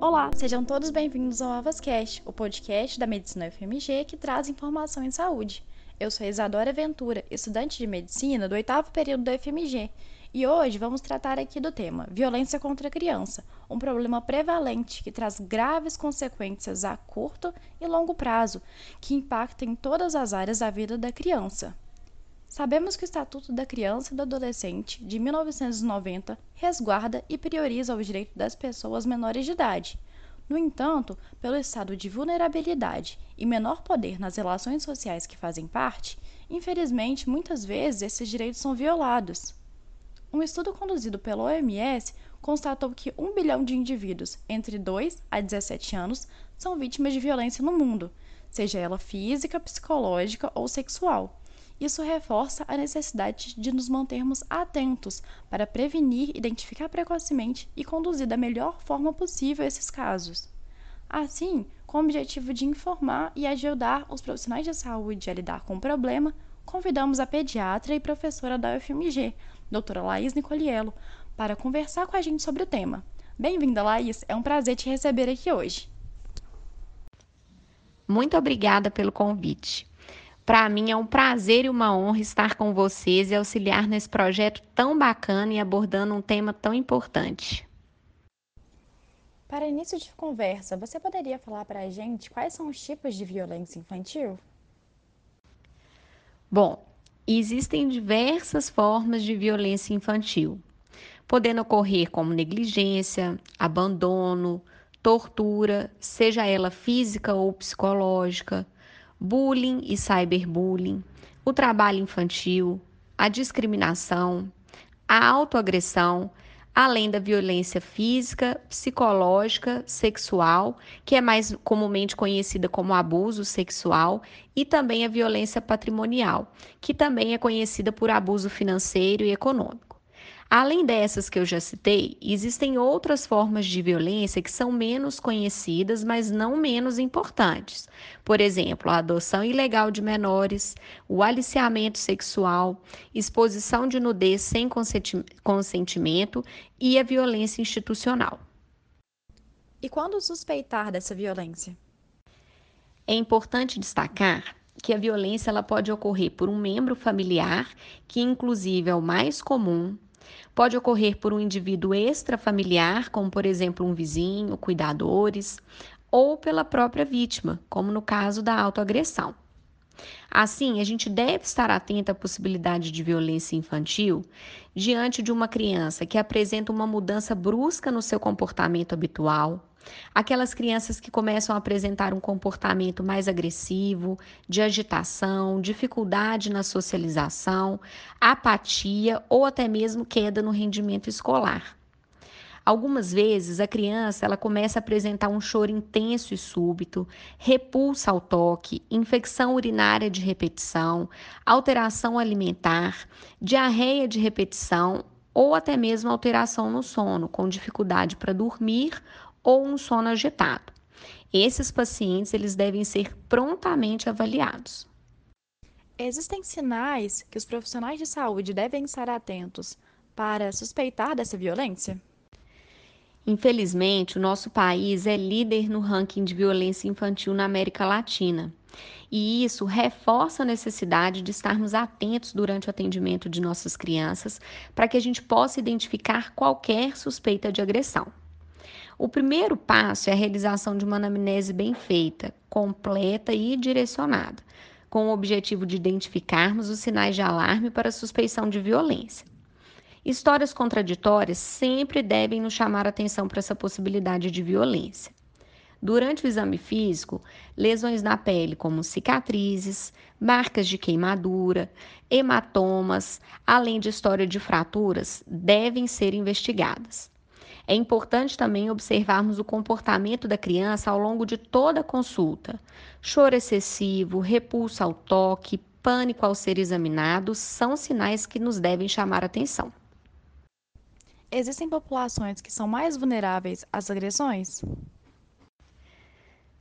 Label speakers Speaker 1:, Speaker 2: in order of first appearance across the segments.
Speaker 1: Olá, sejam todos bem-vindos ao AvasCast, o podcast da Medicina UFMG que traz informação em saúde. Eu sou Isadora Ventura, estudante de Medicina do oitavo período da UFMG, e hoje vamos tratar aqui do tema violência contra a criança, um problema prevalente que traz graves consequências a curto e longo prazo, que impacta em todas as áreas da vida da criança. Sabemos que o Estatuto da Criança e do Adolescente, de 1990, resguarda e prioriza os direitos das pessoas menores de idade. No entanto, pelo estado de vulnerabilidade e menor poder nas relações sociais que fazem parte, infelizmente, muitas vezes esses direitos são violados. Um estudo conduzido pela OMS constatou que 1 bilhão de indivíduos entre 2 a 17 anos são vítimas de violência no mundo, seja ela física, psicológica ou sexual isso reforça a necessidade de nos mantermos atentos para prevenir, identificar precocemente e conduzir da melhor forma possível esses casos. Assim, com o objetivo de informar e ajudar os profissionais de saúde a lidar com o problema, convidamos a pediatra e professora da UFMG, doutora Laís Nicoliello, para conversar com a gente sobre o tema. Bem-vinda, Laís. É um prazer te receber aqui hoje.
Speaker 2: Muito obrigada pelo convite. Para mim é um prazer e uma honra estar com vocês e auxiliar nesse projeto tão bacana e abordando um tema tão importante.
Speaker 1: Para início de conversa, você poderia falar para a gente quais são os tipos de violência infantil?
Speaker 2: Bom, existem diversas formas de violência infantil, podendo ocorrer como negligência, abandono, tortura, seja ela física ou psicológica bullying e cyberbullying, o trabalho infantil, a discriminação, a autoagressão, além da violência física, psicológica, sexual, que é mais comumente conhecida como abuso sexual, e também a violência patrimonial, que também é conhecida por abuso financeiro e econômico. Além dessas que eu já citei, existem outras formas de violência que são menos conhecidas, mas não menos importantes. Por exemplo, a adoção ilegal de menores, o aliciamento sexual, exposição de nudez sem consentimento e a violência institucional.
Speaker 1: E quando suspeitar dessa violência?
Speaker 2: É importante destacar que a violência ela pode ocorrer por um membro familiar, que inclusive é o mais comum, Pode ocorrer por um indivíduo extrafamiliar, como por exemplo um vizinho, cuidadores, ou pela própria vítima, como no caso da autoagressão. Assim, a gente deve estar atento à possibilidade de violência infantil diante de uma criança que apresenta uma mudança brusca no seu comportamento habitual, Aquelas crianças que começam a apresentar um comportamento mais agressivo, de agitação, dificuldade na socialização, apatia ou até mesmo queda no rendimento escolar. Algumas vezes a criança ela começa a apresentar um choro intenso e súbito, repulsa ao toque, infecção urinária de repetição, alteração alimentar, diarreia de repetição ou até mesmo alteração no sono, com dificuldade para dormir ou um sono agitado. Esses pacientes eles devem ser prontamente avaliados.
Speaker 1: Existem sinais que os profissionais de saúde devem estar atentos para suspeitar dessa violência?
Speaker 2: Infelizmente, o nosso país é líder no ranking de violência infantil na América Latina. E isso reforça a necessidade de estarmos atentos durante o atendimento de nossas crianças para que a gente possa identificar qualquer suspeita de agressão. O primeiro passo é a realização de uma anamnese bem feita, completa e direcionada, com o objetivo de identificarmos os sinais de alarme para suspeição de violência. Histórias contraditórias sempre devem nos chamar a atenção para essa possibilidade de violência. Durante o exame físico, lesões na pele, como cicatrizes, marcas de queimadura, hematomas, além de história de fraturas, devem ser investigadas. É importante também observarmos o comportamento da criança ao longo de toda a consulta. Choro excessivo, repulso ao toque, pânico ao ser examinado são sinais que nos devem chamar atenção.
Speaker 1: Existem populações que são mais vulneráveis às agressões?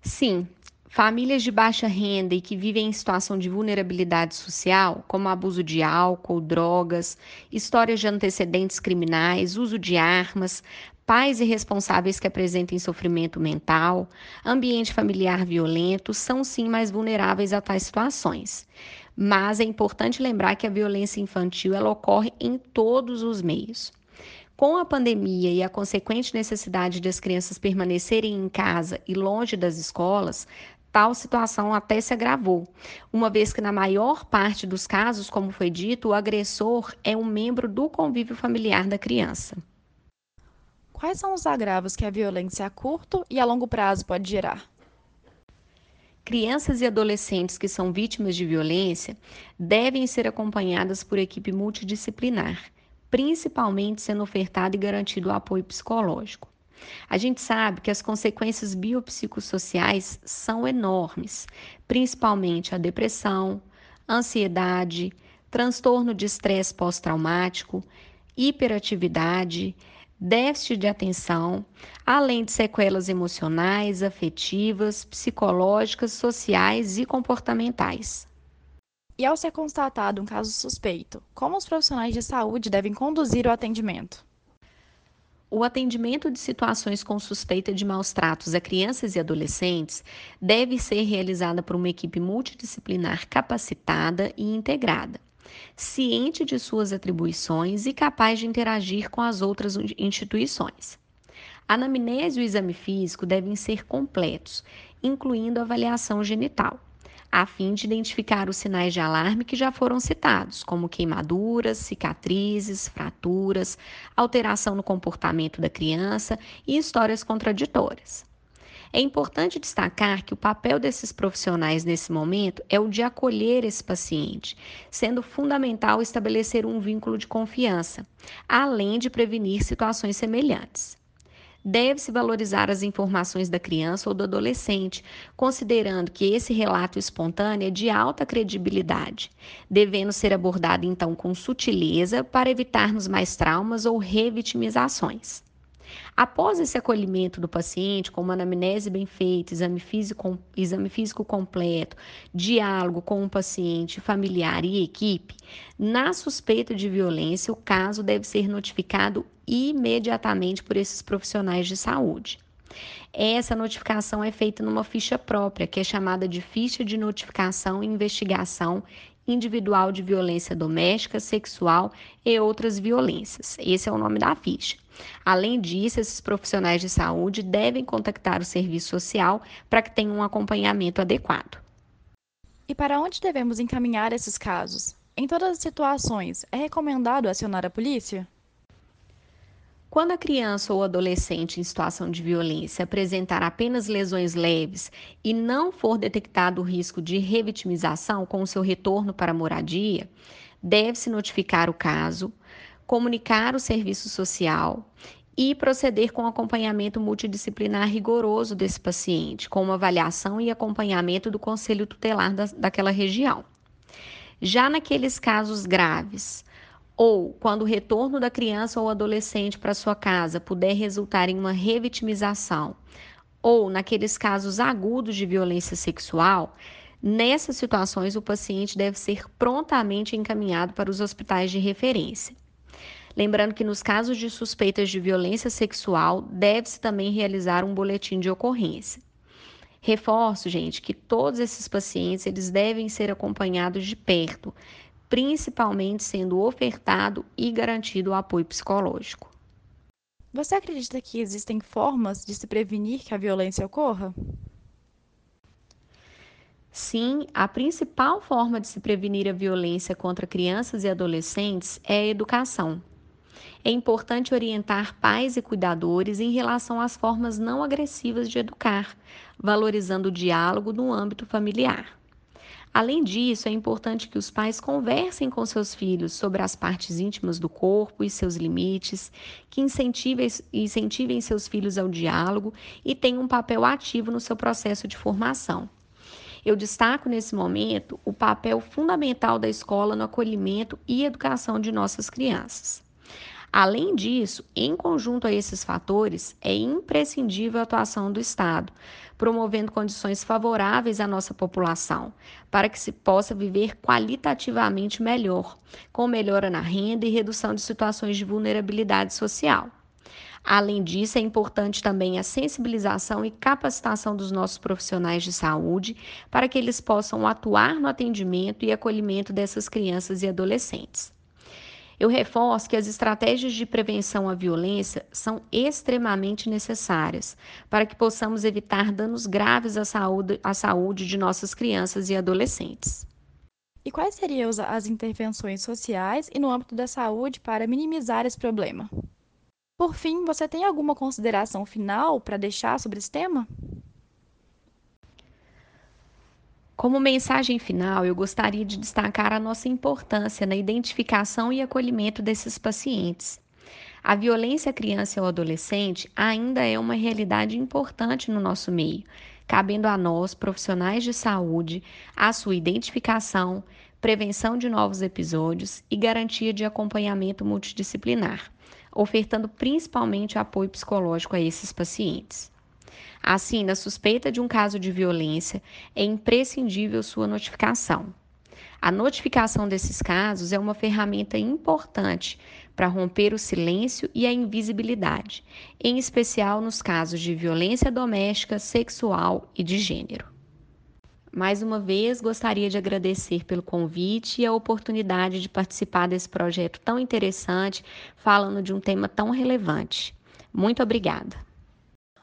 Speaker 2: Sim, Famílias de baixa renda e que vivem em situação de vulnerabilidade social, como abuso de álcool, drogas, histórias de antecedentes criminais, uso de armas, pais irresponsáveis que apresentem sofrimento mental, ambiente familiar violento, são sim mais vulneráveis a tais situações. Mas é importante lembrar que a violência infantil ela ocorre em todos os meios. Com a pandemia e a consequente necessidade de as crianças permanecerem em casa e longe das escolas, tal situação até se agravou, uma vez que, na maior parte dos casos, como foi dito, o agressor é um membro do convívio familiar da criança.
Speaker 1: Quais são os agravos que a violência a curto e a longo prazo pode gerar?
Speaker 2: Crianças e adolescentes que são vítimas de violência devem ser acompanhadas por equipe multidisciplinar, principalmente sendo ofertado e garantido o apoio psicológico. A gente sabe que as consequências biopsicossociais são enormes, principalmente a depressão, ansiedade, transtorno de estresse pós-traumático, hiperatividade, déficit de atenção, além de sequelas emocionais, afetivas, psicológicas, sociais e comportamentais.
Speaker 1: E ao ser constatado um caso suspeito, como os profissionais de saúde devem conduzir o atendimento?
Speaker 2: O atendimento de situações com suspeita de maus tratos a crianças e adolescentes deve ser realizada por uma equipe multidisciplinar capacitada e integrada, ciente de suas atribuições e capaz de interagir com as outras instituições. A anamnese e o exame físico devem ser completos, incluindo avaliação genital a fim de identificar os sinais de alarme que já foram citados, como queimaduras, cicatrizes, fraturas, alteração no comportamento da criança e histórias contraditórias. É importante destacar que o papel desses profissionais nesse momento é o de acolher esse paciente, sendo fundamental estabelecer um vínculo de confiança, além de prevenir situações semelhantes deve-se valorizar as informações da criança ou do adolescente, considerando que esse relato espontâneo é de alta credibilidade, devendo ser abordado então com sutileza para evitarmos mais traumas ou revitimizações. Após esse acolhimento do paciente, com uma anamnese bem feita, exame físico, exame físico completo, diálogo com o paciente, familiar e equipe, na suspeita de violência, o caso deve ser notificado imediatamente por esses profissionais de saúde. Essa notificação é feita numa ficha própria, que é chamada de ficha de notificação e investigação individual de violência doméstica, sexual e outras violências. Esse é o nome da ficha. Além disso, esses profissionais de saúde devem contactar o serviço social para que tenham um acompanhamento adequado.
Speaker 1: E para onde devemos encaminhar esses casos? Em todas as situações, é recomendado acionar a polícia?
Speaker 2: Quando a criança ou adolescente em situação de violência apresentar apenas lesões leves e não for detectado o risco de revitimização com o seu retorno para a moradia, deve-se notificar o caso, comunicar o serviço social e proceder com acompanhamento multidisciplinar rigoroso desse paciente, com uma avaliação e acompanhamento do conselho tutelar da, daquela região. Já naqueles casos graves, ou quando o retorno da criança ou adolescente para sua casa puder resultar em uma revitimização, ou naqueles casos agudos de violência sexual, nessas situações o paciente deve ser prontamente encaminhado para os hospitais de referência. Lembrando que nos casos de suspeitas de violência sexual, deve-se também realizar um boletim de ocorrência. Reforço, gente, que todos esses pacientes eles devem ser acompanhados de perto, principalmente sendo ofertado e garantido o apoio psicológico.
Speaker 1: Você acredita que existem formas de se prevenir que a violência ocorra?
Speaker 2: Sim, a principal forma de se prevenir a violência contra crianças e adolescentes é a educação. É importante orientar pais e cuidadores em relação às formas não agressivas de educar, valorizando o diálogo no âmbito familiar. Além disso, é importante que os pais conversem com seus filhos sobre as partes íntimas do corpo e seus limites, que incentivem, incentivem seus filhos ao diálogo e tenham um papel ativo no seu processo de formação. Eu destaco nesse momento o papel fundamental da escola no acolhimento e educação de nossas crianças. Além disso, em conjunto a esses fatores, é imprescindível a atuação do Estado, promovendo condições favoráveis à nossa população, para que se possa viver qualitativamente melhor, com melhora na renda e redução de situações de vulnerabilidade social. Além disso, é importante também a sensibilização e capacitação dos nossos profissionais de saúde para que eles possam atuar no atendimento e acolhimento dessas crianças e adolescentes. Eu reforço que as estratégias de prevenção à violência são extremamente necessárias para que possamos evitar danos graves à saúde, à saúde de nossas crianças e adolescentes.
Speaker 1: E quais seriam as intervenções sociais e no âmbito da saúde para minimizar esse problema? Por fim, você tem alguma consideração final para deixar sobre esse tema?
Speaker 2: Como mensagem final, eu gostaria de destacar a nossa importância na identificação e acolhimento desses pacientes. A violência à criança ou adolescente ainda é uma realidade importante no nosso meio, cabendo a nós, profissionais de saúde, a sua identificação, prevenção de novos episódios e garantia de acompanhamento multidisciplinar, ofertando principalmente apoio psicológico a esses pacientes. Assim, na suspeita de um caso de violência, é imprescindível sua notificação. A notificação desses casos é uma ferramenta importante para romper o silêncio e a invisibilidade, em especial nos casos de violência doméstica, sexual e de gênero. Mais uma vez, gostaria de agradecer pelo convite e a oportunidade de participar desse projeto tão interessante, falando de um tema tão relevante. Muito obrigada.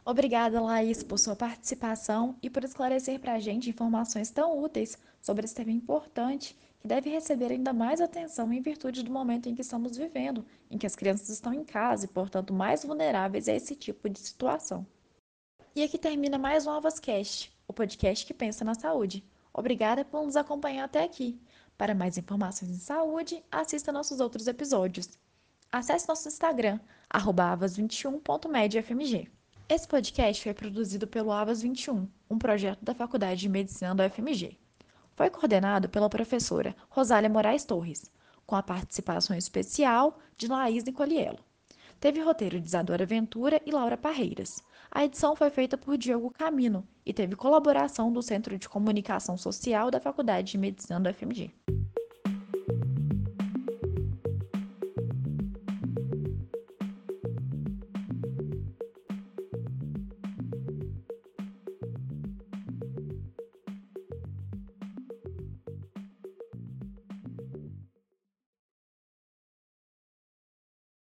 Speaker 1: Obrigada, Laís, por sua participação e por esclarecer para a gente informações tão úteis sobre esse tema importante que deve receber ainda mais atenção em virtude do momento em que estamos vivendo, em que as crianças estão em casa e, portanto, mais vulneráveis a esse tipo de situação. E aqui termina mais um Avascast, o podcast que pensa na saúde. Obrigada por nos acompanhar até aqui. Para mais informações em saúde, assista nossos outros episódios. Acesse nosso Instagram, avas21.medfmg. Esse podcast foi produzido pelo Avas 21, um projeto da Faculdade de Medicina da UFMG. Foi coordenado pela professora Rosália Moraes Torres, com a participação especial de Laís Nicoliello. Teve roteiro de Isadora Ventura e Laura Parreiras. A edição foi feita por Diogo Camino e teve colaboração do Centro de Comunicação Social da Faculdade de Medicina da UFMG.